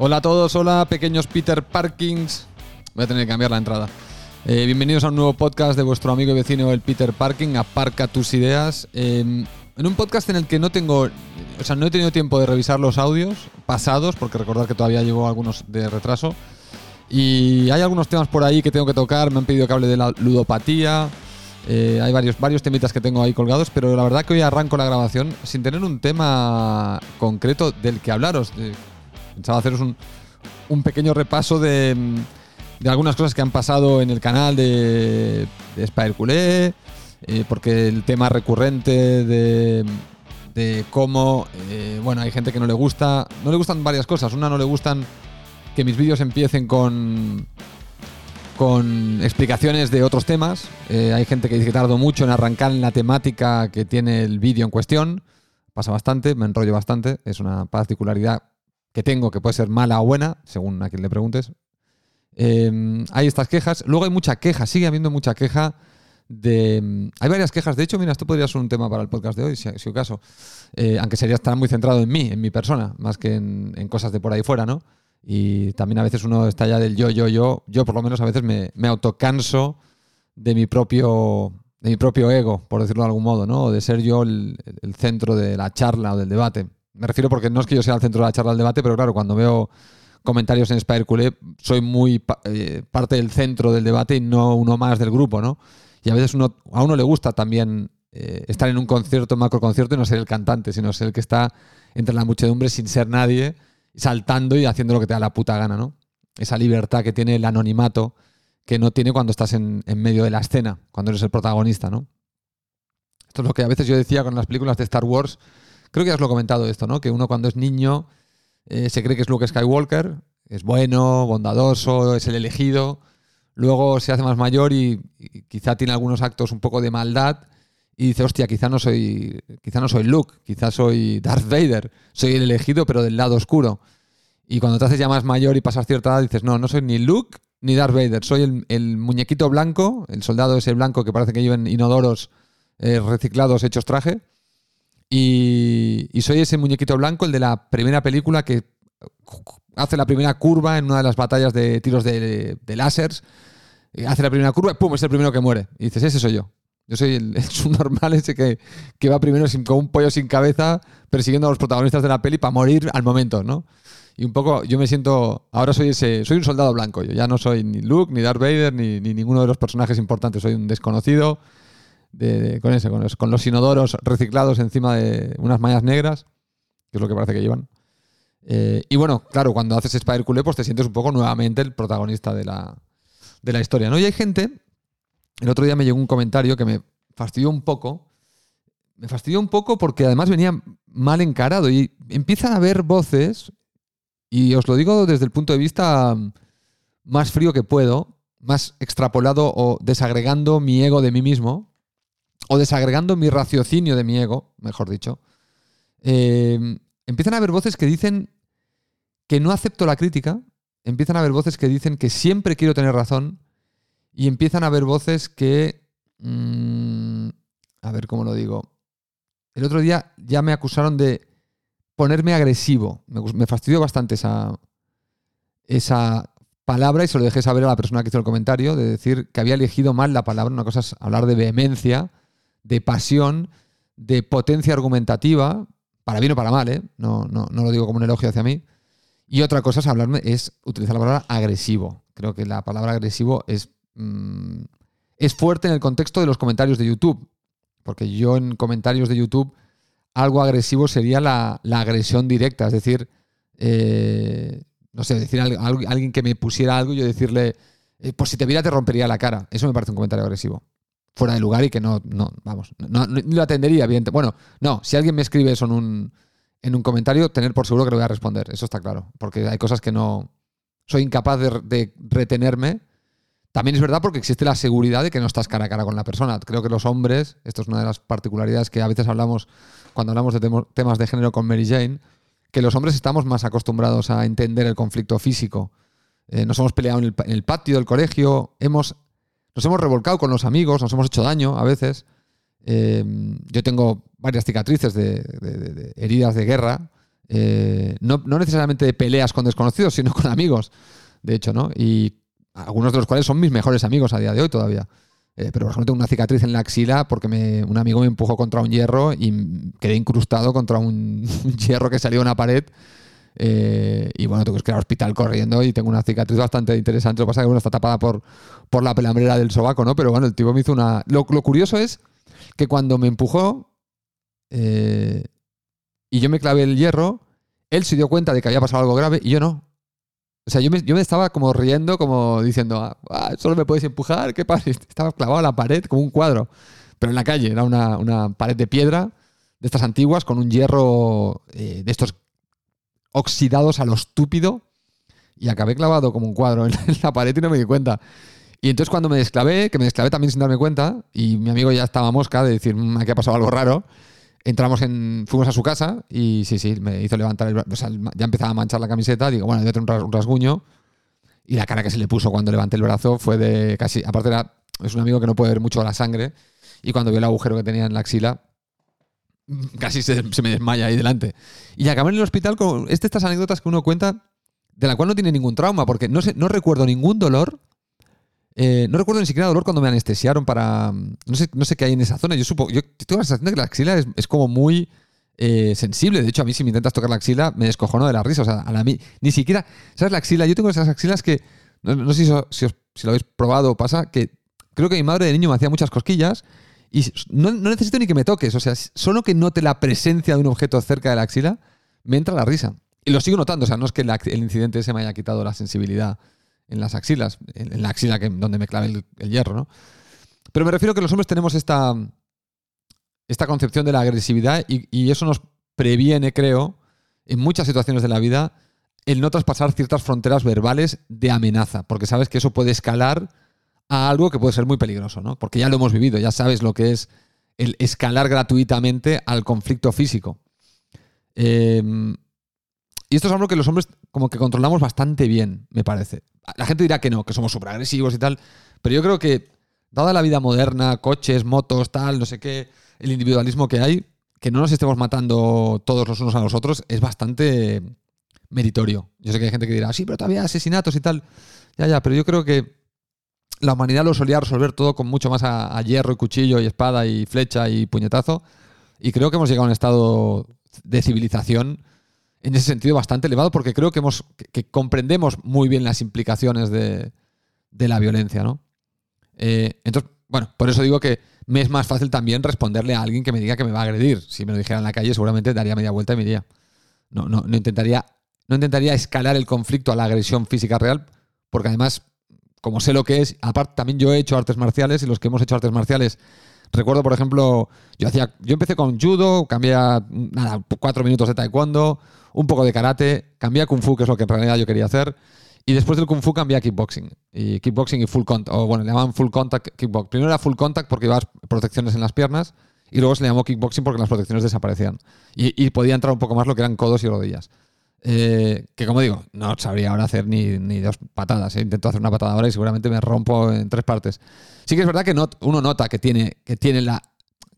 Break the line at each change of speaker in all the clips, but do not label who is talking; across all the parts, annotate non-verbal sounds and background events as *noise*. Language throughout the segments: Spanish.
Hola a todos, hola pequeños Peter Parkings. Voy a tener que cambiar la entrada. Eh, bienvenidos a un nuevo podcast de vuestro amigo y vecino el Peter Parking. Aparca tus ideas. Eh, en un podcast en el que no tengo, o sea, no he tenido tiempo de revisar los audios pasados, porque recordad que todavía llevo algunos de retraso. Y hay algunos temas por ahí que tengo que tocar. Me han pedido que hable de la ludopatía. Eh, hay varios, varios temitas que tengo ahí colgados, pero la verdad que hoy arranco la grabación sin tener un tema concreto del que hablaros. Pensaba haceros un, pequeño repaso de, de, algunas cosas que han pasado en el canal de, de Spider Culé, eh, porque el tema recurrente de, de cómo, eh, bueno, hay gente que no le gusta, no le gustan varias cosas. Una, no le gustan que mis vídeos empiecen con con explicaciones de otros temas. Eh, hay gente que dice que tardo mucho en arrancar en la temática que tiene el vídeo en cuestión. Pasa bastante, me enrollo bastante. Es una particularidad que tengo que puede ser mala o buena, según a quien le preguntes. Eh, hay estas quejas. Luego hay mucha queja, sigue habiendo mucha queja de... Hay varias quejas. De hecho, mira, esto podría ser un tema para el podcast de hoy, si, si caso. Eh, aunque sería estar muy centrado en mí, en mi persona, más que en, cosas de por ahí fuera, ¿no? Y también a veces uno está ya del yo, yo, yo. Yo por lo menos a veces me, me autocanso de mi propio de mi propio ego, por decirlo de algún modo, ¿no? O de ser yo el, centro de la charla o del debate. Me refiero porque no es que yo sea el centro de la charla del debate, pero claro, cuando veo comentarios en Spider soy muy eh, parte del centro del debate y no uno más del grupo, ¿no? Y a veces uno, a uno le gusta también eh, estar en un concierto, macro concierto, y no ser el cantante, sino ser el que está entre la muchedumbre sin ser nadie saltando y haciendo lo que te da la puta gana, ¿no? Esa libertad que tiene el anonimato que no tiene cuando estás en, en, medio de la escena, cuando eres el protagonista, ¿no? Esto es lo que a veces yo decía con las películas de Star Wars. Creo que ya os lo he comentado esto, ¿no? Que uno cuando es niño eh, se cree que es Luke Skywalker, es bueno, bondadoso, es el elegido. Luego se hace más mayor y, quizá tiene algunos actos un poco de maldad y dice, hostia, quizá no soy, quizá no soy Luke, quizá soy Darth Vader, soy el elegido, pero del lado oscuro. Y cuando te haces ya más mayor y pasas cierta edad, dices, no, no soy ni Luke ni Darth Vader, soy el, el muñequito blanco, el soldado ese blanco que parece que llevan inodoros eh, reciclados hechos traje. Y, soy ese muñequito blanco, el de la primera película que hace la primera curva en una de las batallas de tiros de, de láseres. Hace la primera curva ¡pum! es el primero que muere. Y dices, ese soy yo. Yo soy el, *laughs* el subnormal ese que, que va primero sin, con un pollo sin cabeza persiguiendo a los protagonistas de la peli para morir al momento, ¿no? Y un poco, yo me siento, ahora soy ese, soy un soldado blanco, yo ya no soy ni Luke, ni Darth Vader, ni, ni ninguno de los personajes importantes, soy un desconocido con ese, con los, inodoros reciclados encima de unas mallas negras, que es lo que parece que llevan. Eh, y bueno, claro, cuando haces Spider Culé, pues te sientes un poco nuevamente el protagonista de la, de la historia, ¿no? Y hay gente el otro día me llegó un comentario que me fastidió un poco. Me fastidió un poco porque además venía mal encarado y empiezan a haber voces, y os lo digo desde el punto de vista más frío que puedo, más extrapolado o desagregando mi ego de mí mismo, o desagregando mi raciocinio de mi ego, mejor dicho. Eh, empiezan a haber voces que dicen que no acepto la crítica, empiezan a haber voces que dicen que siempre quiero tener razón, y empiezan a haber voces que... Mmm, a ver cómo lo digo. El otro día ya me acusaron de ponerme agresivo. Me, me fastidió bastante esa, esa palabra y se lo dejé saber a la persona que hizo el comentario, de decir que había elegido mal la palabra. Una cosa es hablar de vehemencia, de pasión, de potencia argumentativa, para bien o para mal, ¿eh? no, lo digo como un elogio hacia mí. Y otra cosa es hablarme, es utilizar la palabra agresivo. Creo que la palabra agresivo es mmm, es fuerte en el contexto de los comentarios de YouTube. Porque yo en comentarios de YouTube algo agresivo sería la, la agresión directa. Es decir, eh, no sé, decir a, alguien que me pusiera algo y yo decirle, eh, pues si te viera te rompería la cara. Eso me parece un comentario agresivo. Fuera de lugar y que no, no vamos, no, lo atendería, bien. Bueno, no, si alguien me escribe eso en un, en un comentario, tener por seguro que lo voy a responder. Eso está claro. Porque hay cosas que no. Soy incapaz de, retenerme también es verdad porque existe la seguridad de que no estás cara a cara con la persona. Creo que los hombres, esto es una de las particularidades que a veces hablamos cuando hablamos de tem temas de género con Mary Jane, que los hombres estamos más acostumbrados a entender el conflicto físico. Eh, nos hemos peleado en el, en el, patio del colegio, hemos, nos hemos revolcado con los amigos, nos hemos hecho daño a veces. Eh, yo tengo varias cicatrices de, de, de, de heridas de guerra eh, no, no, necesariamente de peleas con desconocidos, sino con amigos, de hecho, ¿no? Y algunos de los cuales son mis mejores amigos a día de hoy todavía. Eh, pero por ejemplo tengo una cicatriz en la axila porque me, un amigo me empujó contra un hierro y quedé incrustado contra *laughs* un, hierro que salió de una pared. Eh, y bueno, tengo que ir al hospital corriendo y tengo una cicatriz bastante interesante. Lo que pasa es que bueno, está tapada por, por la pelambrera del sobaco, ¿no? Pero bueno, el tipo me hizo una... Lo, curioso es que cuando me empujó eh, y yo me clavé el hierro, él se dio cuenta de que había pasado algo grave y yo no. O sea, yo me, yo me estaba como riendo, como diciendo, ah, ah solo me puedes empujar, ¿qué pasa? *laughs* Estaba clavado a la pared como un cuadro. Pero en la calle, era una, una pared de piedra de estas antiguas con un hierro eh, de estos oxidados a lo estúpido y acabé clavado como un cuadro en *laughs* la pared y no me di cuenta. Y entonces cuando me desclavé, que me desclavé también sin darme cuenta, y mi amigo ya estaba mosca de decir, mm, aquí ha pasado algo raro, entramos en, fuimos a su casa y sí, sí, me hizo levantar el o sea, ya empezaba a manchar la camiseta, digo, bueno, debe tener un rasguño. Y la cara que se le puso cuando levanté el brazo fue de casi, aparte era, es un amigo que no puede ver mucho la sangre, y cuando vio el agujero que tenía en la axila, *laughs* casi se, me desmaya ahí delante. Y acabé en el hospital con estas anécdotas que uno cuenta, de la cual no tiene ningún trauma, porque no, sé, no recuerdo ningún dolor eh, no recuerdo ni siquiera dolor cuando me anestesiaron para. No sé, no sé qué hay en esa zona. Yo supongo. Yo tengo la sensación de que la axila es, como muy eh, sensible. De hecho, a mí, si me intentas tocar la axila, me descojono de la risa. O sea, a la, ni siquiera. ¿Sabes? La axila. Yo tengo esas axilas que. No, sé si, si, lo habéis probado o pasa, que creo que mi madre de niño me hacía muchas cosquillas y no, necesito ni que me toques. O sea, solo que note la presencia de un objeto cerca de la axila, me entra la risa. Y lo sigo notando. O sea, no es que el incidente se me haya quitado la sensibilidad en las axilas, en, la axila que, donde me clave el, hierro, ¿no? Pero me refiero a que los hombres tenemos esta, esta concepción de la agresividad y, eso nos previene, creo, en muchas situaciones de la vida, el no traspasar ciertas fronteras verbales de amenaza, porque sabes que eso puede escalar a algo que puede ser muy peligroso, ¿no? Porque ya lo hemos vivido, ya sabes lo que es el escalar gratuitamente al conflicto físico. Em, y esto es algo que los hombres como que controlamos bastante bien, me parece. La gente dirá que no, que somos súper agresivos y tal, pero yo creo que, dada la vida moderna, coches, motos, tal, no sé qué, el individualismo que hay, que no nos estemos matando todos los unos a los otros es bastante meritorio. Yo sé que hay gente que dirá, sí, pero todavía asesinatos y tal. Ya, ya, pero yo creo que la humanidad lo solía resolver todo con mucho más a, hierro y cuchillo y espada y flecha y puñetazo. Y creo que hemos llegado a un estado de civilización en ese sentido bastante elevado porque creo que, hemos, que, comprendemos muy bien las implicaciones de, la violencia, ¿no? Eh, entonces, bueno, por eso digo que me es más fácil también responderle a alguien que me diga que me va a agredir. Si me lo dijera en la calle, seguramente daría media vuelta y me iría. No, no, no, intentaría, no intentaría escalar el conflicto a la agresión física real, porque además, como sé lo que es, aparte también yo he hecho artes marciales y los que hemos hecho artes marciales Recuerdo, por ejemplo, yo hacía, yo empecé con judo, cambié a nada, cuatro minutos de taekwondo, un poco de karate, cambié a kung fu, que es lo que en realidad yo quería hacer, y después del kung fu cambié a kickboxing. Y kickboxing y full contact, o bueno, le llamaban full contact kickboxing. Primero era full contact porque llevabas protecciones en las piernas, y luego se le llamó kickboxing porque las protecciones desaparecían. Y, podía entrar un poco más lo que eran codos y rodillas. Eh, que como digo, no sabría ahora hacer ni, ni dos patadas. ¿eh? Intento hacer una patada ahora y seguramente me rompo en tres partes. Sí que es verdad que uno nota que tiene, que tiene la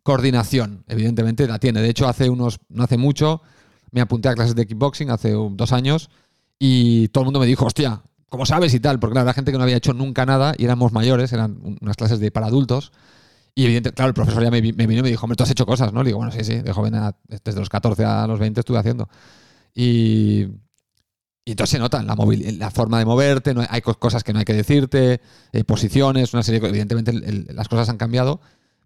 coordinación, evidentemente la tiene. De hecho, hace unos, no hace mucho, me apunté a clases de kickboxing hace dos años y todo el mundo me dijo, hostia, ¿cómo sabes y tal? Porque claro, era gente que no había hecho nunca nada y éramos mayores, eran unas clases de para adultos. Y evidentemente, claro, el profesor ya me, vino y me dijo, hombre, tú has hecho cosas, ¿no? Le digo, bueno, sí, sí, de joven, desde los 14 a los 20 estuve haciendo. Y, entonces se nota la, la forma de moverte, no hay, cosas que no hay que decirte, eh, posiciones, una serie de Evidentemente las cosas han cambiado,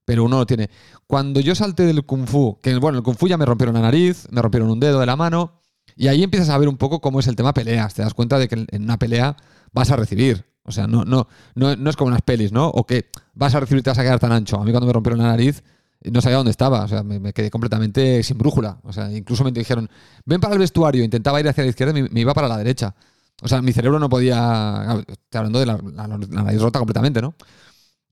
pero uno lo tiene. Cuando yo salté del Kung Fu, que bueno, el Kung Fu ya me rompieron la nariz, me rompieron un dedo de la mano, y ahí empiezas a ver un poco cómo es el tema peleas. Te das cuenta de que en una pelea vas a recibir. O sea, no, no, no, no es como unas pelis, ¿no? O que vas a recibir y te vas a quedar tan ancho. A mí cuando me rompieron la nariz, no sabía dónde estaba, o sea, me, quedé completamente sin brújula. O sea, incluso me dijeron, ven para el vestuario, intentaba ir hacia la izquierda y me, iba para la derecha. O sea, mi cerebro no podía. Estoy hablando de la, nariz rota completamente, ¿no?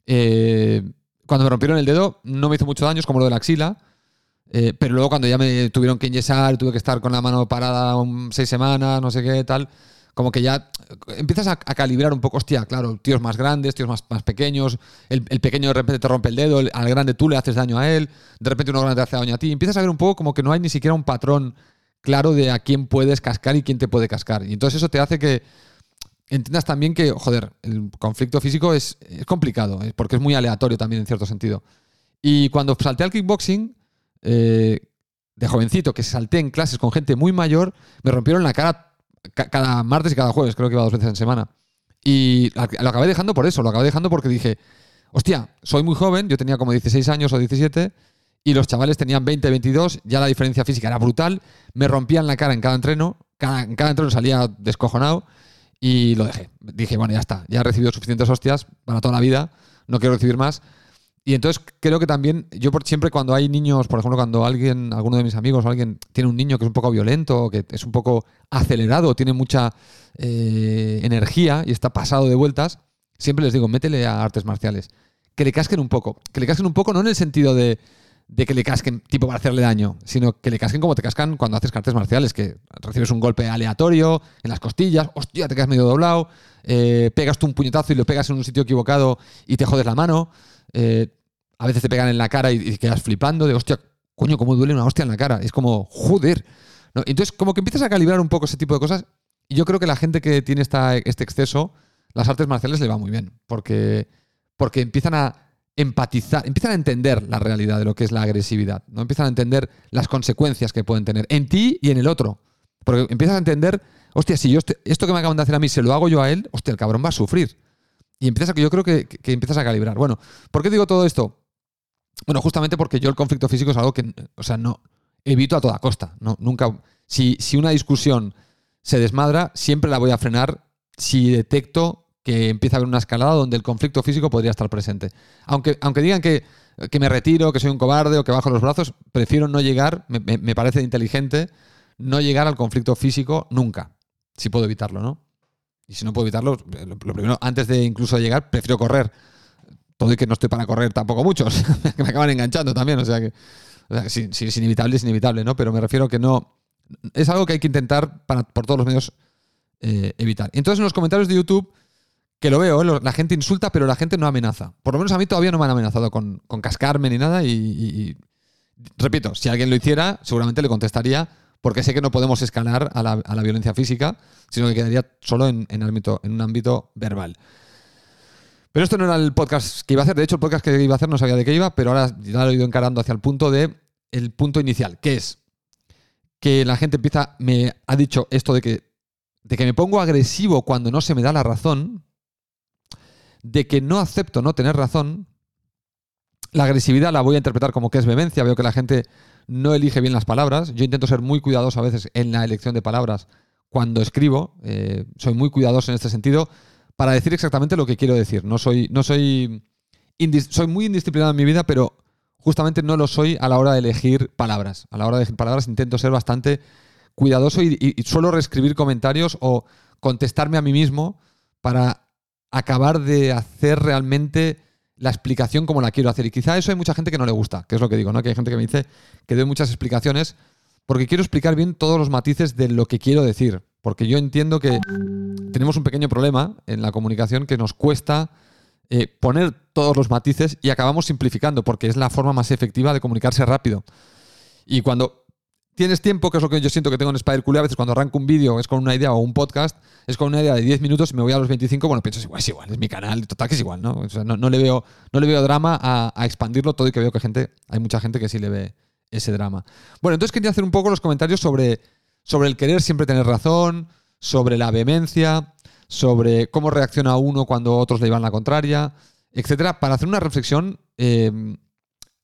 Eh, cuando me rompieron el dedo, no me hizo mucho daño, como lo de la axila. Eh, pero luego, cuando ya me tuvieron que inyesar, tuve que estar con la mano parada seis semanas, no sé qué, tal como que ya empiezas a, calibrar un poco, hostia, claro, tíos más grandes, tíos más, más pequeños, el, pequeño de repente te rompe el dedo, al grande tú le haces daño a él, de repente uno grande te hace daño a ti, empiezas a ver un poco como que no hay ni siquiera un patrón claro de a quién puedes cascar y quién te puede cascar. Y entonces eso te hace que entiendas también que, joder, el conflicto físico es, complicado, porque es muy aleatorio también en cierto sentido. Y cuando salté al kickboxing, eh, de jovencito, que salté en clases con gente muy mayor, me rompieron la cara cada martes y cada jueves, creo que iba dos veces en semana. Y lo acabé dejando por eso, lo acabé dejando porque dije, hostia, soy muy joven, yo tenía como 16 años o 17, y los chavales tenían 20, 22, ya la diferencia física era brutal, me rompían la cara en cada entreno, cada, en cada entreno salía descojonado y lo dejé. Dije, bueno, ya está, ya he recibido suficientes hostias para toda la vida, no quiero recibir más. Y entonces creo que también, yo por, siempre cuando hay niños, por ejemplo, cuando alguien, alguno de mis amigos o alguien tiene un niño que es un poco violento, que es un poco acelerado, tiene mucha eh, energía y está pasado de vueltas, siempre les digo, métele a artes marciales. Que le casquen un poco. Que le casquen un poco, no en el sentido de, de que le casquen tipo para hacerle daño, sino que le casquen como te cascan cuando haces artes marciales, que recibes un golpe aleatorio en las costillas, hostia, te quedas medio doblado, eh, pegas tú un puñetazo y lo pegas en un sitio equivocado y te jodes la mano. Eh, a veces te pegan en la cara y, quedas flipando de, hostia, coño, cómo duele una hostia en la cara. Es como, joder. Entonces, como que empiezas a calibrar un poco ese tipo de cosas. Y yo creo que la gente que tiene este exceso, las artes marciales le va muy bien. Porque, porque empiezan a empatizar, empiezan a entender la realidad de lo que es la agresividad. ¿no? Empiezan a entender las consecuencias que pueden tener en ti y en el otro. Porque empiezas a entender, hostia, si yo esto que me acaban de hacer a mí se lo hago yo a él, hostia, el cabrón va a sufrir. Y empiezas, yo creo que, empiezas a calibrar. Bueno, ¿por qué digo todo esto? Bueno, justamente porque yo el conflicto físico es algo que, o sea, no evito a toda costa. No, nunca. Si, si una discusión se desmadra, siempre la voy a frenar si detecto que empieza a haber una escalada donde el conflicto físico podría estar presente. Aunque, aunque digan que, me retiro, que soy un cobarde o que bajo los brazos, prefiero no llegar, me, me parece inteligente, no llegar al conflicto físico nunca, si puedo evitarlo, ¿no? Y si no puedo evitarlo, lo, primero, antes de incluso llegar, prefiero correr. Todo y que no estoy para correr tampoco muchos, *laughs* que me acaban enganchando también. O sea que, si, es inevitable, es inevitable, ¿no? Pero me refiero que no. Es algo que hay que intentar para, por todos los medios eh, evitar. Entonces, en los comentarios de YouTube, que lo veo, ¿eh? la gente insulta, pero la gente no amenaza. Por lo menos a mí todavía no me han amenazado con, cascarme ni nada. y repito, si alguien lo hiciera, seguramente le contestaría porque sé que no podemos escalar a la, violencia física, sino que quedaría solo en, ámbito, en un ámbito verbal. Pero esto no era el podcast que iba a hacer. De hecho, el podcast que iba a hacer no sabía de qué iba, pero ahora ya lo he ido encarando hacia el punto de el punto inicial, que es que la gente empieza, me ha dicho esto de que, de que me pongo agresivo cuando no se me da la razón, de que no acepto no tener razón. La agresividad la voy a interpretar como que es vehemencia. Veo que la gente no elige bien las palabras. Yo intento ser muy cuidadoso a veces en la elección de palabras cuando escribo. Eh, soy muy cuidadoso en este sentido para decir exactamente lo que quiero decir. No soy, no soy, soy muy indisciplinado en mi vida, pero justamente no lo soy a la hora de elegir palabras. A la hora de elegir palabras intento ser bastante cuidadoso y, y suelo reescribir comentarios o contestarme a mí mismo para acabar de hacer realmente la explicación como la quiero hacer. Y quizá eso hay mucha gente que no le gusta, que es lo que digo, ¿no? Que hay gente que me dice que doy muchas explicaciones porque quiero explicar bien todos los matices de lo que quiero decir. Porque yo entiendo que tenemos un pequeño problema en la comunicación que nos cuesta eh, poner todos los matices y acabamos simplificando, porque es la forma más efectiva de comunicarse rápido. Y cuando tienes tiempo, que es lo que yo siento que tengo en Spider Cool, a veces cuando arranco un vídeo es con una idea o un podcast, es con una idea de 10 minutos y me voy a los 25, bueno, pienso, igual, es igual, es mi canal, total que es igual, ¿no? O sea, no, le, veo, no le veo drama a, expandirlo todo y que veo que gente, hay mucha gente que sí le ve ese drama. Bueno, entonces quería hacer un poco los comentarios sobre, sobre el querer siempre tener razón, sobre la vehemencia, sobre cómo reacciona uno cuando otros le iban la contraria, etcétera, para hacer una reflexión eh,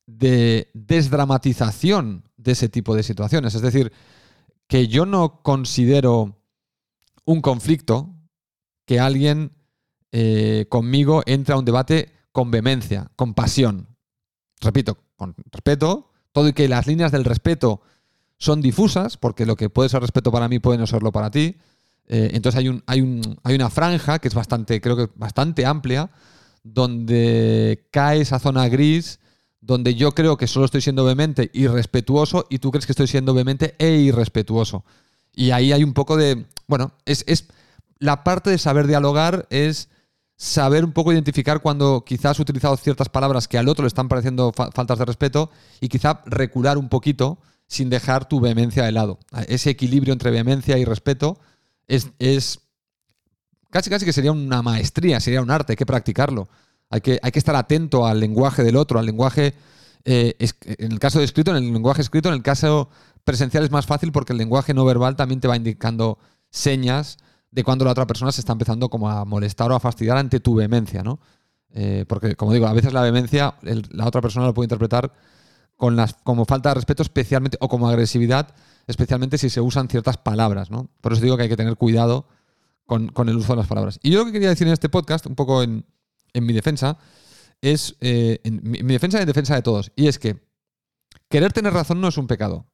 de desdramatización de ese tipo de situaciones. Es decir, que yo no considero un conflicto que alguien eh, conmigo entre a un debate con vehemencia, con pasión. Repito, con respeto, todo y que las líneas del respeto son difusas, porque lo que puede ser respeto para mí puede no serlo para ti. Eh, entonces hay, un, hay, un, hay una franja que es bastante, creo que bastante amplia, donde cae esa zona gris donde yo creo que solo estoy siendo vehemente y respetuoso y tú crees que estoy siendo vehemente e irrespetuoso. Y ahí hay un poco de, bueno, es, la parte de saber dialogar es saber un poco identificar cuando quizás has utilizado ciertas palabras que al otro le están pareciendo faltas de respeto y quizá recular un poquito sin dejar tu vehemencia de lado. Ese equilibrio entre vehemencia y respeto es, es casi casi que sería una maestría, sería un arte, hay que practicarlo. Hay que, hay que estar atento al lenguaje del otro, al lenguaje, eh, en el caso de escrito, en el lenguaje escrito, en el caso presencial es más fácil porque el lenguaje no verbal también te va indicando señas de cuando la otra persona se está empezando como a molestar o a fastidiar ante tu vehemencia, ¿no? Eh, porque, como digo, a veces la vehemencia, la otra persona lo puede interpretar con las, como falta de respeto especialmente, o como agresividad, especialmente si se usan ciertas palabras, ¿no? Por eso digo que hay que tener cuidado con, con el uso de las palabras. Y yo lo que quería decir en este podcast, un poco en, en mi defensa, es eh, en mi, defensa y en defensa de todos. Y es que querer tener razón no es un pecado.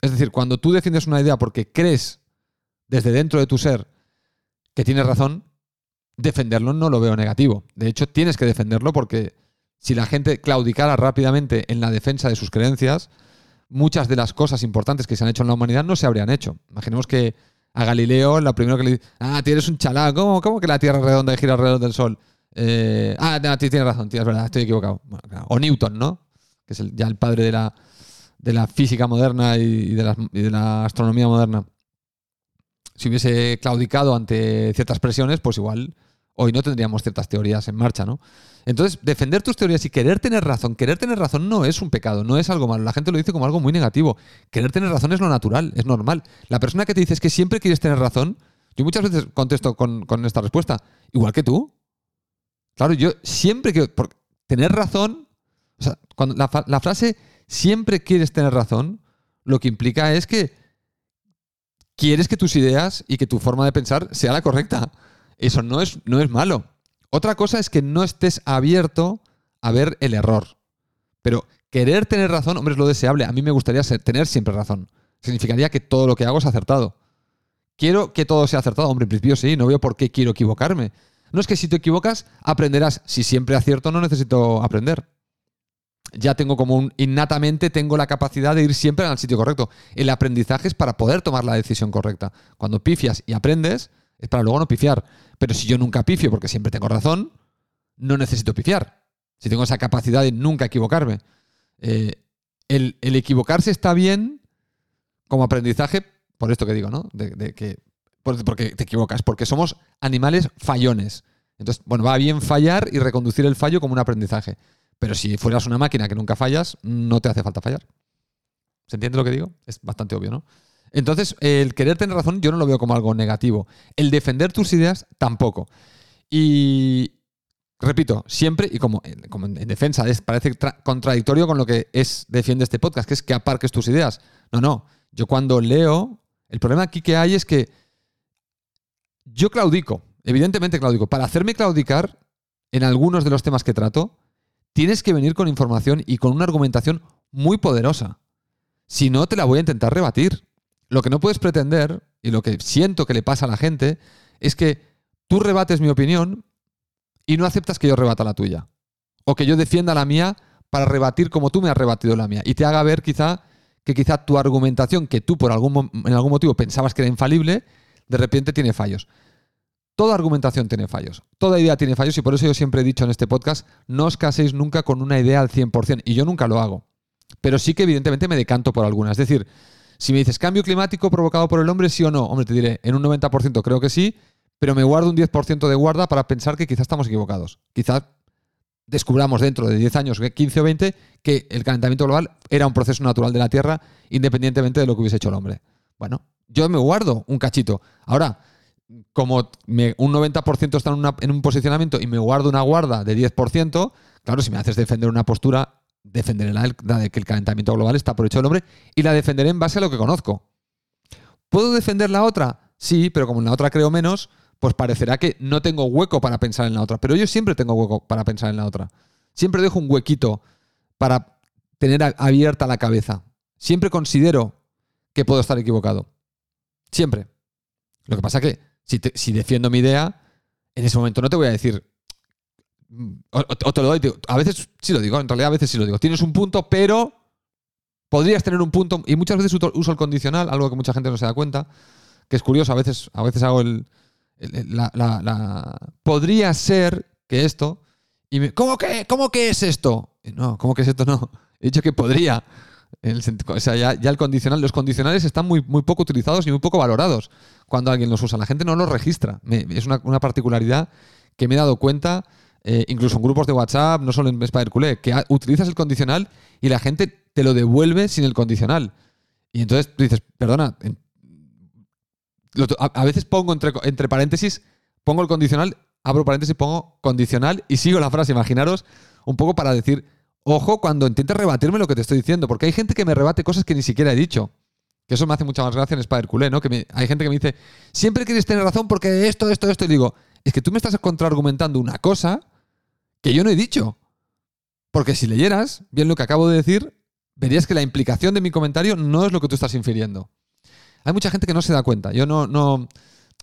Es decir, cuando tú defiendes una idea porque crees desde dentro de tu ser que tienes razón, defenderlo no lo veo negativo. De hecho, tienes que defenderlo porque si la gente claudicara rápidamente en la defensa de sus creencias, muchas de las cosas importantes que se han hecho en la humanidad no se habrían hecho. Imaginemos que a Galileo, lo primero que le dice, ah, tienes un chalá, ¿cómo, ¿cómo, que la Tierra es redonda y gira alrededor del Sol? Eh, ah, tienes razón, tienes verdad, estoy equivocado. O Newton, ¿no? Que es ya el padre de la, de la física moderna y de la, y de la astronomía moderna. Si hubiese claudicado ante ciertas presiones, pues igual hoy no tendríamos ciertas teorías en marcha, ¿no? Entonces, defender tus teorías y querer tener razón, querer tener razón no es un pecado, no es algo malo. La gente lo dice como algo muy negativo. Querer tener razón es lo natural, es normal. La persona que te dice es que siempre quieres tener razón, yo muchas veces contesto con, esta respuesta, igual que tú. Claro, yo siempre por tener razón, o sea, cuando la, la frase siempre quieres tener razón, lo que implica es que quieres que tus ideas y que tu forma de pensar sea la correcta. Eso no es, no es malo. Otra cosa es que no estés abierto a ver el error. Pero querer tener razón, hombre, es lo deseable. A mí me gustaría tener siempre razón. Significaría que todo lo que hago es acertado. Quiero que todo sea acertado. Hombre, en principio sí, no veo por qué quiero equivocarme. No es que si te equivocas, aprenderás. Si siempre acierto, no necesito aprender. Ya tengo como un innatamente tengo la capacidad de ir siempre al sitio correcto. El aprendizaje es para poder tomar la decisión correcta. Cuando pifias y aprendes, es para luego no pifiar. Pero si yo nunca pifio porque siempre tengo razón, no necesito pifiar. Si tengo esa capacidad de nunca equivocarme. Eh, el, equivocarse está bien como aprendizaje, por esto que digo, ¿no? De, que, porque te equivocas, porque somos animales fallones. Entonces, bueno, va bien fallar y reconducir el fallo como un aprendizaje. Pero si fueras una máquina que nunca fallas, no te hace falta fallar. ¿Se entiende lo que digo? Es bastante obvio, ¿no? Entonces, el querer tener razón yo no lo veo como algo negativo. El defender tus ideas tampoco. Y repito, siempre, y como, en defensa, parece contradictorio con lo que es defiende este podcast, que es que aparques tus ideas. No, no. Yo cuando leo, el problema aquí que hay es que yo claudico, evidentemente claudico. Para hacerme claudicar en algunos de los temas que trato, tienes que venir con información y con una argumentación muy poderosa. Si no, te la voy a intentar rebatir lo que no puedes pretender, y lo que siento que le pasa a la gente, es que tú rebates mi opinión y no aceptas que yo rebata la tuya. O que yo defienda la mía para rebatir como tú me has rebatido la mía. Y te haga ver quizá que quizá tu argumentación, que tú por algún, en algún motivo pensabas que era infalible, de repente tiene fallos. Toda argumentación tiene fallos, toda idea tiene fallos y por eso yo siempre he dicho en este podcast, no os caséis nunca con una idea al 100% y yo nunca lo hago. Pero sí que evidentemente me decanto por algunas. Es decir, si me dices cambio climático provocado por el hombre, sí o no, hombre, te diré, en un 90% creo que sí, pero me guardo un 10% de guarda para pensar que quizás estamos equivocados. Quizás descubramos dentro de 10 años, 15 o 20, que el calentamiento global era un proceso natural de la Tierra, independientemente de lo que hubiese hecho el hombre. Bueno, yo me guardo un cachito. Ahora, como un 90% está en, un posicionamiento y me guardo una guarda de 10%, claro, si me haces defender una postura defenderé la, de que el calentamiento global está por hecho del hombre y la defenderé en base a lo que conozco. ¿Puedo defender la otra? Sí, pero como en la otra creo menos, pues parecerá que no tengo hueco para pensar en la otra. Pero yo siempre tengo hueco para pensar en la otra. Siempre dejo un huequito para tener abierta la cabeza. Siempre considero que puedo estar equivocado. Siempre. Lo que pasa que si, si defiendo mi idea, en ese momento no te voy a decir, o, te lo doy, a veces sí lo digo, en realidad a veces sí lo digo. Tienes un punto, pero podrías tener un punto, y muchas veces uso el condicional, algo que mucha gente no se da cuenta, que es curioso, a veces, a veces hago el... la, podría ser que esto, y me, ¿cómo, que, ¿cómo que es esto? No, ¿cómo que es esto? *laughs* No, he dicho que podría. O sea, ya, el condicional, los condicionales están muy, muy poco utilizados y muy poco valorados cuando alguien los usa. La gente no los registra. es una, particularidad que me he dado cuenta, eh, incluso en grupos de WhatsApp, no solo en Spider que utilizas el condicional y la gente te lo devuelve sin el condicional. Y entonces tú dices, perdona, a, veces pongo entre, entre paréntesis, pongo el condicional, abro paréntesis, pongo condicional y sigo la frase. Imaginaros un poco para decir, ojo cuando intentes rebatirme lo que te estoy diciendo, porque hay gente que me rebate cosas que ni siquiera he dicho. Que eso me hace mucha más gracia en Spider Culé, ¿no? Que hay gente que me dice, siempre quieres tener razón porque esto, esto, esto. Y digo, es que tú me estás contraargumentando una cosa que yo no he dicho. Porque si leyeras bien lo que acabo de decir, verías que la implicación de mi comentario no es lo que tú estás infiriendo. Hay mucha gente que no se da cuenta. Yo no, no,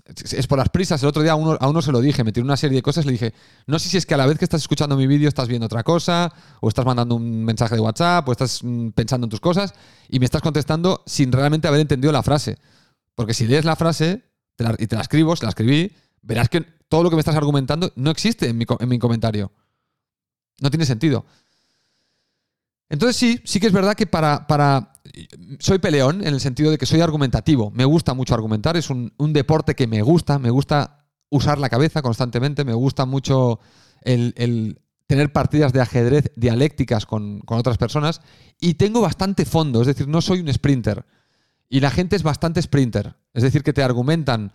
es por las prisas. El otro día a uno, a uno se lo dije, me tiró una serie de cosas, le dije, no sé si es que a la vez que estás escuchando mi vídeo estás viendo otra cosa, o estás mandando un mensaje de WhatsApp, o estás mm, pensando en tus cosas, y me estás contestando sin realmente haber entendido la frase. Porque si lees la frase y te la escribo, se la escribí, verás que todo lo que me estás argumentando no existe en mi, en mi comentario. No tiene sentido. Entonces sí, sí que es verdad que para, para... Soy peleón en el sentido de que soy argumentativo. Me gusta mucho argumentar, es un, deporte que me gusta, me gusta usar la cabeza constantemente, me gusta mucho el, tener partidas de ajedrez dialécticas con, otras personas y tengo bastante fondo, es decir, no soy un sprinter. Y la gente es bastante sprinter, es decir, que te argumentan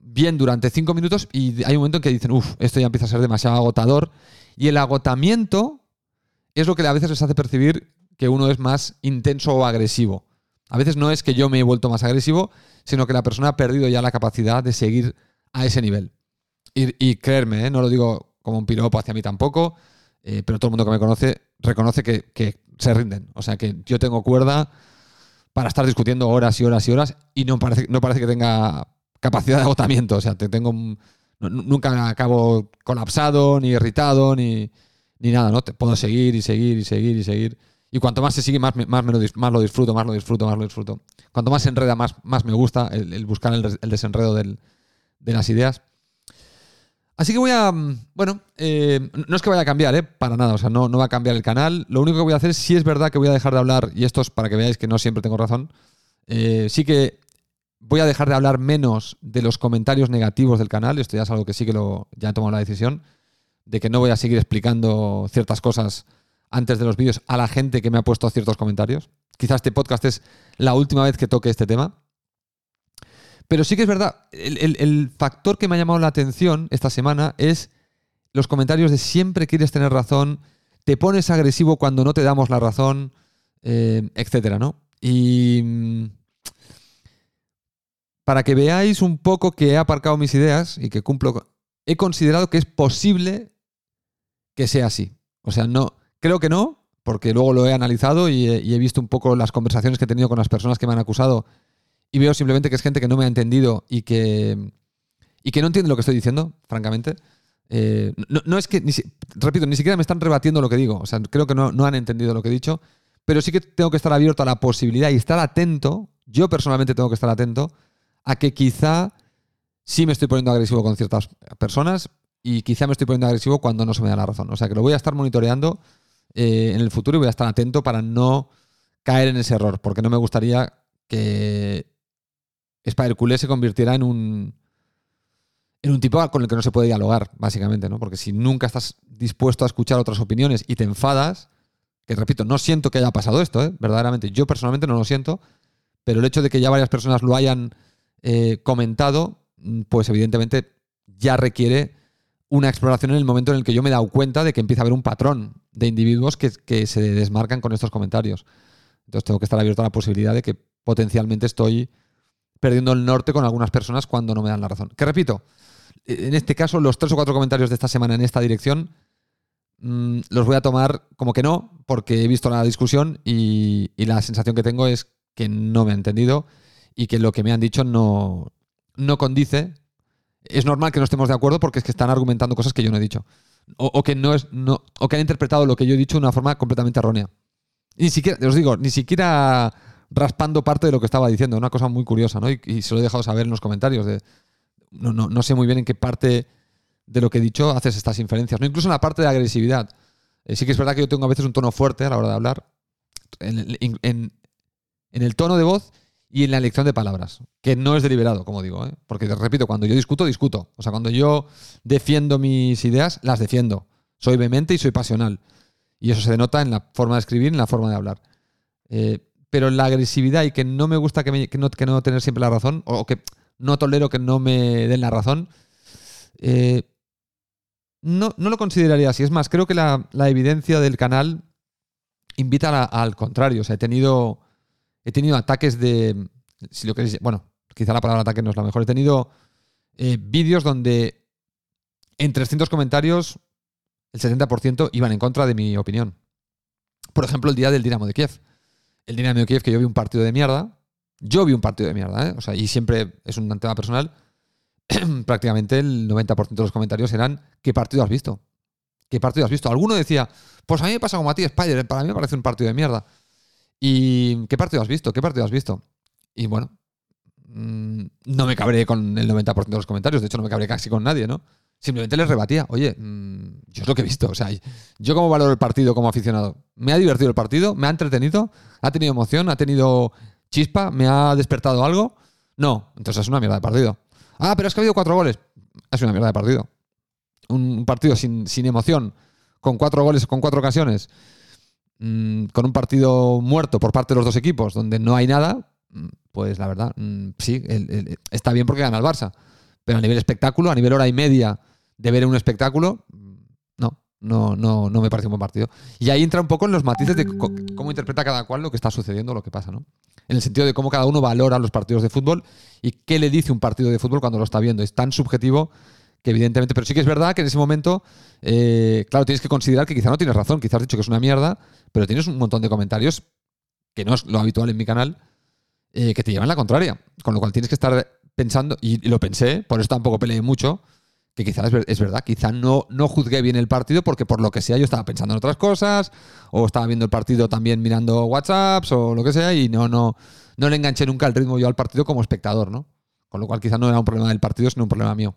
bien durante cinco minutos y hay un momento en que dicen, uff, esto ya empieza a ser demasiado agotador. Y el agotamiento es lo que a veces les hace percibir que uno es más intenso o agresivo. A veces no es que yo me he vuelto más agresivo, sino que la persona ha perdido ya la capacidad de seguir a ese nivel. Y, creerme, ¿eh? no lo digo como un piropo hacia mí tampoco, eh, pero todo el mundo que me conoce reconoce que, se rinden. O sea que yo tengo cuerda para estar discutiendo horas y horas y horas y no parece, que tenga capacidad de agotamiento. O sea, te tengo, nunca acabo colapsado, ni irritado, ni, ni nada, ¿no? Te puedo seguir y seguir y seguir y seguir. Y cuanto más se sigue, más, más, lo, disfruto, más lo disfruto, más lo disfruto. Cuanto más se enreda, más, más me gusta el, buscar el, desenredo de las ideas. Así que voy a. Bueno, eh, no es que vaya a cambiar, ¿eh? Para nada, o sea, no, no va a cambiar el canal. Lo único que voy a hacer, si es verdad que voy a dejar de hablar, y esto es para que veáis que no siempre tengo razón, eh, sí que voy a dejar de hablar menos de los comentarios negativos del canal. Esto ya es algo que sí que lo, ya he tomado la decisión de que no voy a seguir explicando ciertas cosas antes de los vídeos a la gente que me ha puesto ciertos comentarios. Quizás este podcast es la última vez que toque este tema. Pero sí que es verdad, el, factor que me ha llamado la atención esta semana es los comentarios de siempre quieres tener razón, te pones agresivo cuando no te damos la razón, eh, etcétera, ¿no? Y mm, para que veáis un poco que he aparcado mis ideas y que cumplo, he considerado que es posible que sea así. O sea, no, creo que no, porque luego lo he analizado y he, visto un poco las conversaciones que he tenido con las personas que me han acusado y veo simplemente que es gente que no me ha entendido y que, y que no entiende lo que estoy diciendo, francamente. Eh, no, es que, repito, ni siquiera me están rebatiendo lo que digo. O sea, creo que no, no han entendido lo que he dicho, pero sí que tengo que estar abierto a la posibilidad y estar atento, yo personalmente tengo que estar atento, a que quizá sí me estoy poniendo agresivo con ciertas personas, y quizá me estoy poniendo agresivo cuando no se me da la razón. O sea que lo voy a estar monitoreando eh, en el futuro y voy a estar atento para no caer en ese error, porque no me gustaría que spider se convirtiera en un en un tipo con el que no se puede dialogar, básicamente, ¿no? Porque si nunca estás dispuesto a escuchar otras opiniones y te enfadas, que repito, no siento que haya pasado esto, ¿eh? verdaderamente, yo personalmente no lo siento, pero el hecho de que ya varias personas lo hayan eh, comentado, pues evidentemente ya requiere una exploración en el momento en el que yo me he dado cuenta de que empieza a haber un patrón de individuos que, se desmarcan con estos comentarios. Entonces tengo que estar abierto a la posibilidad de que potencialmente estoy perdiendo el norte con algunas personas cuando no me dan la razón. Que repito, en este caso los tres o cuatro comentarios de esta semana en esta dirección mm, los voy a tomar como que no, porque he visto la discusión y, la sensación que tengo es que no me han entendido y que lo que me han dicho no, no condice es normal que no estemos de acuerdo porque es que están argumentando cosas que yo no he dicho. O, que no es. No, o que han interpretado lo que yo he dicho de una forma completamente errónea. ni siquiera, os digo, ni siquiera raspando parte de lo que estaba diciendo. Una cosa muy curiosa, ¿no? Y, se lo he dejado saber en los comentarios. De, no, no, sé muy bien en qué parte de lo que he dicho haces estas inferencias. ¿no? Incluso en la parte de agresividad. Eh, sí que es verdad que yo tengo a veces un tono fuerte a la hora de hablar. En, en el tono de voz y en la elección de palabras, que no es deliberado, como digo, ¿eh? porque te repito, cuando yo discuto, discuto. O sea, cuando yo defiendo mis ideas, las defiendo. Soy vehemente y soy pasional. Y eso se denota en la forma de escribir, en la forma de hablar. Eh, pero la agresividad y que no me gusta que, no, que, tener siempre la razón, o que no tolero que no me den la razón, eh, no, no, lo consideraría así. Es más, creo que la, evidencia del canal invita al contrario. O sea, he tenido, he tenido ataques de. Si lo queréis, bueno, quizá la palabra ataque no es la mejor. He tenido eh, vídeos donde en 300 comentarios el 70% iban en contra de mi opinión. Por ejemplo, el día del Dinamo de Kiev. El Dinamo de Kiev, que yo vi un partido de mierda. Yo vi un partido de mierda, ¿eh? O sea, y siempre es un tema personal. *clears throat* prácticamente el 90% de los comentarios eran ¿qué partido has visto? ¿Qué partido has visto? Alguno decía, pues a mí me pasa como a ti, Spider, para mí me parece un partido de mierda. ¿Y qué partido has visto? ¿Qué partido has visto? Y bueno, mm, no me cabré con el 90% de los comentarios, de hecho no me cabré casi con nadie, ¿no? Simplemente les rebatía, oye, mm, yo es lo que he visto. O sea, yo como valoro el partido como aficionado. ¿Me ha divertido el partido? ¿Me ha entretenido? ¿Ha tenido emoción? ¿Ha tenido chispa? ¿Me ha despertado algo? No, entonces es una mierda de partido. Ah, pero es que ha habido cuatro goles. Es una mierda de partido. Un partido sin, emoción, con cuatro goles, con cuatro ocasiones, mm, con un partido muerto por parte de los dos equipos, donde no hay nada, mm, pues la verdad, sí, está bien porque gana el Barça. Pero a nivel espectáculo, a nivel hora y media de ver un espectáculo, no, no, no, no me parece un buen partido. Y ahí entra un poco en los matices de cómo interpreta cada cual lo que está sucediendo, lo que pasa, ¿no? En el sentido de cómo cada uno valora los partidos de fútbol y qué le dice un partido de fútbol cuando lo está viendo. Es tan subjetivo que evidentemente, pero sí que es verdad que en ese momento, eh, claro, tienes que considerar que quizá no tienes razón, quizás has dicho que es una mierda, pero tienes un montón de comentarios, que no es lo habitual en mi canal, eh, que te llevan la contraria. Con lo cual tienes que estar pensando, y, lo pensé, por eso tampoco peleé mucho, que quizás es, verdad, quizá no, no juzgué bien el partido porque por lo que sea yo estaba pensando en otras cosas, o estaba viendo el partido también mirando WhatsApps o lo que sea, y no, no, no le enganché nunca el ritmo yo al partido como espectador, ¿no? Con lo cual quizá no era un problema del partido, sino un problema mío.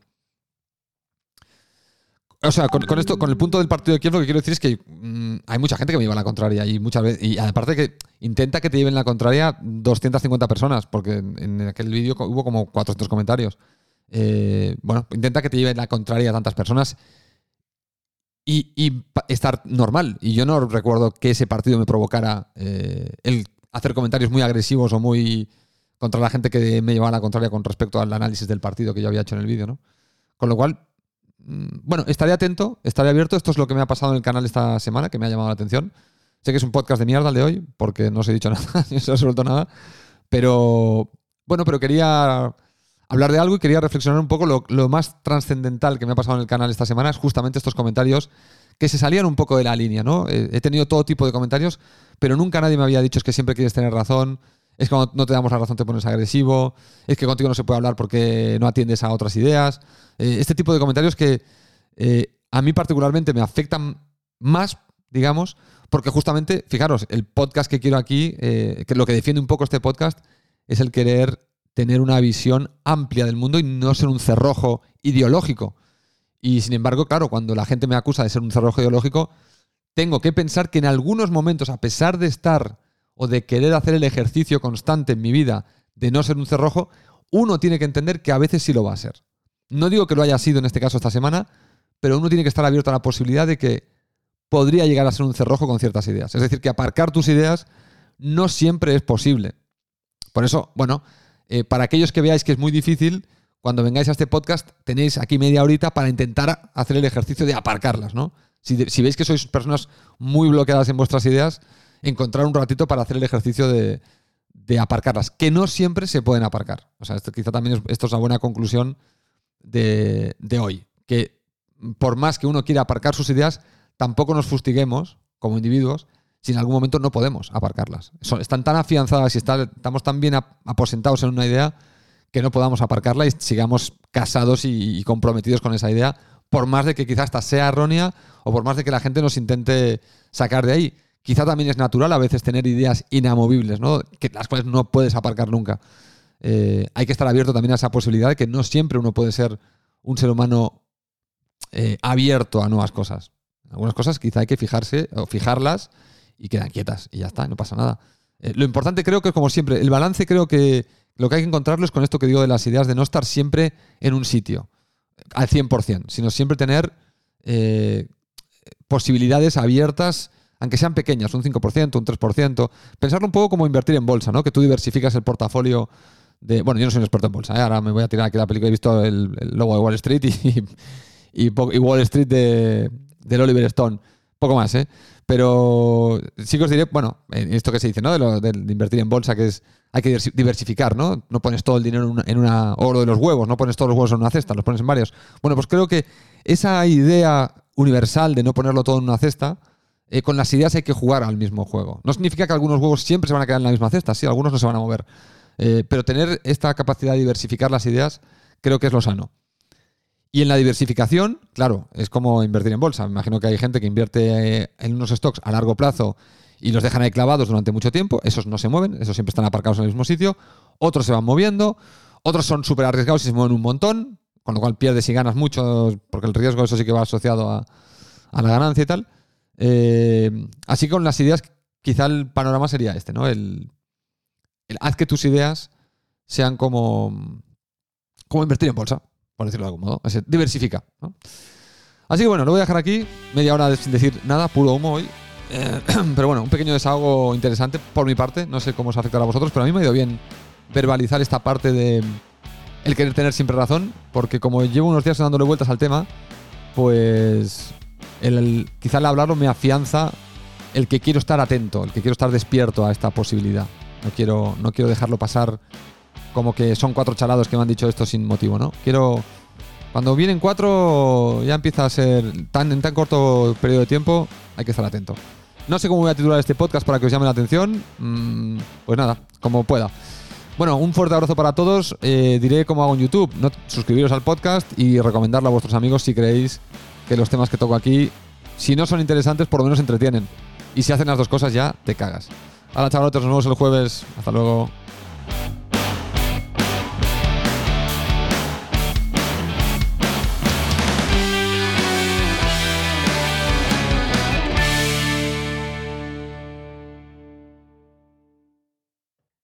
O sea, con, esto, con el punto del partido de Kiev, lo que quiero decir es que mm, hay mucha gente que me lleva la contraria y muchas veces, y aparte que intenta que te lleven la contraria 250 personas, porque en, aquel vídeo hubo como 400 comentarios. Eh, bueno, intenta que te lleven la contraria a tantas personas y, estar normal. Y yo no recuerdo que ese partido me provocara eh, el hacer comentarios muy agresivos o muy contra la gente que me llevaba la contraria con respecto al análisis del partido que yo había hecho en el vídeo, ¿no? Con lo cual, bueno, estaré atento, estaré abierto. Esto es lo que me ha pasado en el canal esta semana, que me ha llamado la atención. Sé que es un podcast de mierda el de hoy, porque no os he dicho *laughs* nada, ni os he resuelto nada. Pero, bueno, pero quería hablar de algo y quería reflexionar un poco. Lo, más trascendental que me ha pasado en el canal esta semana es justamente estos comentarios que se salían un poco de la línea, ¿no? He, tenido todo tipo de comentarios, pero nunca nadie me había dicho es que siempre quieres tener razón, es que cuando no te damos la razón te pones agresivo, es que contigo no se puede hablar porque no atiendes a otras ideas. Eh, este tipo de comentarios que eh, a mí particularmente me afectan más, digamos, porque justamente, fijaros, el podcast que quiero aquí, eh, que lo que defiende un poco este podcast, es el querer tener una visión amplia del mundo y no ser un cerrojo ideológico. Y sin embargo, claro, cuando la gente me acusa de ser un cerrojo ideológico, tengo que pensar que en algunos momentos, a pesar de estar o de querer hacer el ejercicio constante en mi vida de no ser un cerrojo, uno tiene que entender que a veces sí lo va a ser. No digo que lo haya sido en este caso esta semana, pero uno tiene que estar abierto a la posibilidad de que podría llegar a ser un cerrojo con ciertas ideas. Es decir, que aparcar tus ideas no siempre es posible. Por eso, bueno, eh, para aquellos que veáis que es muy difícil, cuando vengáis a este podcast tenéis aquí media horita para intentar hacer el ejercicio de aparcarlas, ¿no? Si, si veis que sois personas muy bloqueadas en vuestras ideas, encontrar un ratito para hacer el ejercicio de, aparcarlas, que no siempre se pueden aparcar. O sea, esto quizá también es, esto es una buena conclusión de, hoy, que por más que uno quiera aparcar sus ideas, tampoco nos fustiguemos como individuos si en algún momento no podemos aparcarlas. están tan afianzadas y estamos tan bien aposentados en una idea que no podamos aparcarla y sigamos casados y, y, comprometidos con esa idea, por más de que quizás esta sea errónea o por más de que la gente nos intente sacar de ahí. Quizá también es natural a veces tener ideas inamovibles, ¿no? que las cuales no puedes aparcar nunca. Eh, hay que estar abierto también a esa posibilidad de que no siempre uno puede ser un ser humano eh, abierto a nuevas cosas. Algunas cosas quizá hay que fijarse o fijarlas y quedan quietas y ya está, no pasa nada. Eh, lo importante creo que, como siempre, el balance creo que lo que hay que encontrarlo es con esto que digo de las ideas de no estar siempre en un sitio al 100%, sino siempre tener posibilidades abiertas, aunque sean pequeñas, un 5%, un 3%. Pensarlo un poco como invertir en bolsa, ¿no? Que tú diversificas el portafolio de... Bueno, yo no soy un experto en bolsa, ¿eh? ahora me voy a tirar aquí la película, he visto el, logo de Wall Street y, *laughs* y, Wall Street de, del Oliver Stone. Poco más, ¿eh? Pero sí que os diré, bueno, esto que se dice, ¿no? De, lo, invertir en bolsa, que es, hay que diversificar, ¿no? No pones todo el dinero en una, en una, oro de los huevos, no pones todos los huevos en una cesta, los pones en varios. Bueno, pues creo que esa idea universal de no ponerlo todo en una cesta, eh, con las ideas hay que jugar al mismo juego. No significa que algunos huevos siempre se van a quedar en la misma cesta, sí, algunos no se van a mover. Eh, pero tener esta capacidad de diversificar las ideas creo que es lo sano. Y en la diversificación, claro, es como invertir en bolsa. Me imagino que hay gente que invierte eh, en unos stocks a largo plazo y los dejan ahí clavados durante mucho tiempo. Esos no se mueven, esos siempre están aparcados en el mismo sitio. Otros se van moviendo, otros son súper arriesgados y se mueven un montón, con lo cual pierdes y ganas mucho, porque el riesgo eso sí que va asociado a, la ganancia y tal. Eh, así con las ideas, quizá el panorama sería este, ¿no? El, haz que tus ideas sean como, como invertir en bolsa por decirlo de algún modo. diversifica. Así que bueno, lo voy a dejar aquí. Media hora sin decir nada, puro humo hoy. Eh, *clears throat* pero bueno, un pequeño desahogo interesante por mi parte. No sé cómo os afectará a vosotros, pero a mí me ha ido bien verbalizar esta parte de el querer tener siempre razón, porque como llevo unos días dándole vueltas al tema, pues el, quizá al hablarlo me afianza el que quiero estar atento, el que quiero estar despierto a esta posibilidad. No quiero, no quiero dejarlo pasar como que son cuatro chalados que me han dicho esto sin motivo, ¿no? Quiero. Cuando vienen cuatro, ya empieza a ser tan, en tan corto periodo de tiempo, hay que estar atento. No sé cómo voy a titular este podcast para que os llame la atención. Mm, pues nada, como pueda. Bueno, un fuerte abrazo para todos. Eh, diré cómo hago en YouTube. Suscribiros al podcast y recomendarlo a vuestros amigos si creéis que los temas que toco aquí, si no son interesantes, por lo menos entretienen. Y si hacen las dos cosas ya, te cagas. Hola chavalotes, nos vemos el jueves. Hasta luego.